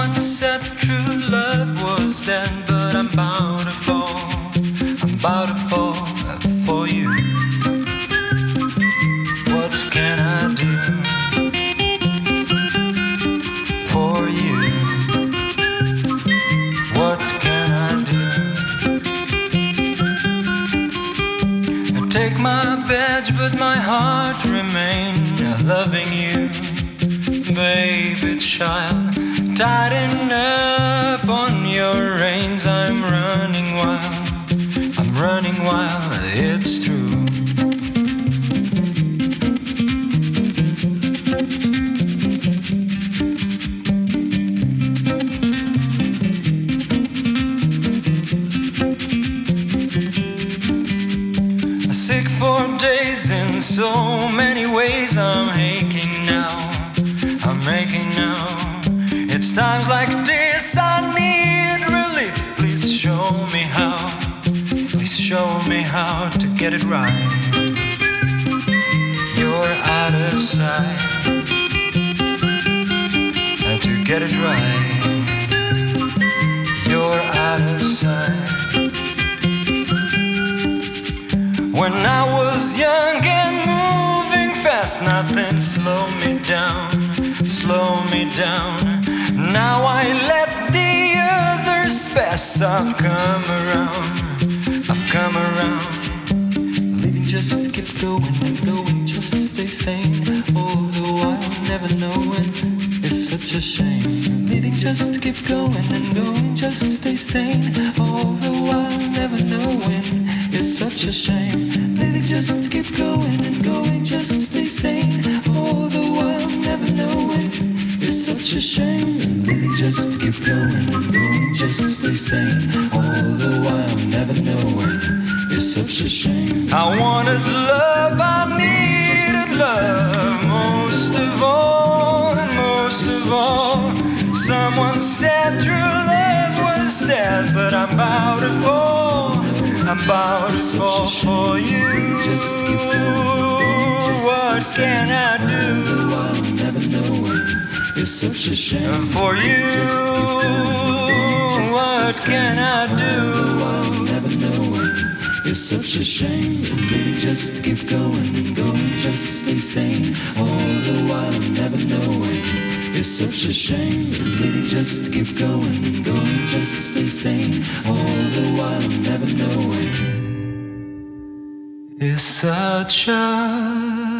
Someone said true love was dead, but I'm bound to fall, I'm bound to fall for you. What can I do for you? What can I do? I take my badge, but my heart remains loving you, baby child. Tighten up on your reins. I'm running wild. I'm running wild. It's true. Sick for days in so many ways. I'm aching now. I'm aching now. Times like this I need relief. Please show me how. Please show me how to get it right. You're out of sight. And to get it right. You're out of sight. When I was young and moving fast, nothing slowed me down, slow me down. Now I let the others pass. I've come around, I've come around. Living just keep going and going, just stay sane. All the while, never knowing it's such a shame. Living just keep going and going, just stay sane. All the while, never knowing it's such a shame. Living just keep going and going, going going, just to stay sane. All the while, never knowing it's such a shame. I wanted love, I needed love most of all, most of all. Someone said true love was dead, but I'm about to fall. I'm about to fall for you. Just keep going, just What can I do while never knowing it's such a shame. for you? What can I do? never knowing it's such a shame. Living just keep going and going, just stay sane. All the while never knowing it's such a shame. Living just keep going and going, just stay sane. All the while never knowing. It's such a